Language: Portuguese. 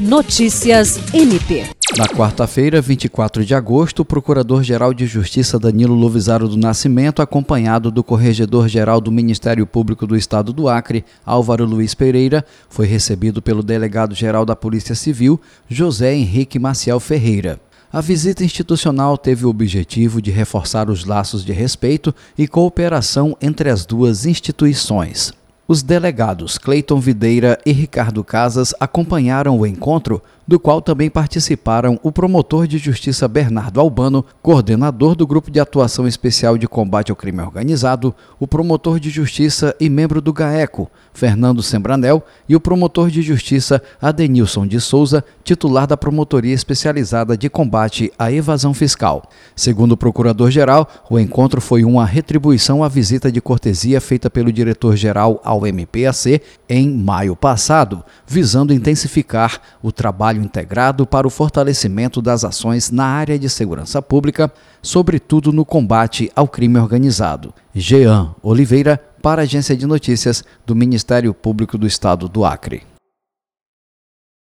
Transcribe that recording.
Notícias MP. Na quarta-feira, 24 de agosto, o Procurador-Geral de Justiça Danilo Lovisaro do Nascimento, acompanhado do Corregedor-Geral do Ministério Público do Estado do Acre, Álvaro Luiz Pereira, foi recebido pelo Delegado-Geral da Polícia Civil, José Henrique Maciel Ferreira. A visita institucional teve o objetivo de reforçar os laços de respeito e cooperação entre as duas instituições. Os delegados Cleiton Videira e Ricardo Casas acompanharam o encontro, do qual também participaram o promotor de justiça Bernardo Albano, coordenador do Grupo de Atuação Especial de Combate ao Crime Organizado, o promotor de justiça e membro do GAECO, Fernando Sembranel, e o promotor de justiça Adenilson de Souza, titular da Promotoria Especializada de Combate à Evasão Fiscal. Segundo o procurador-geral, o encontro foi uma retribuição à visita de cortesia feita pelo diretor-geral ao MPAC em maio passado, visando intensificar o trabalho trabalho integrado para o fortalecimento das ações na área de segurança pública, sobretudo no combate ao crime organizado. Jean Oliveira, para a Agência de Notícias do Ministério Público do Estado do Acre.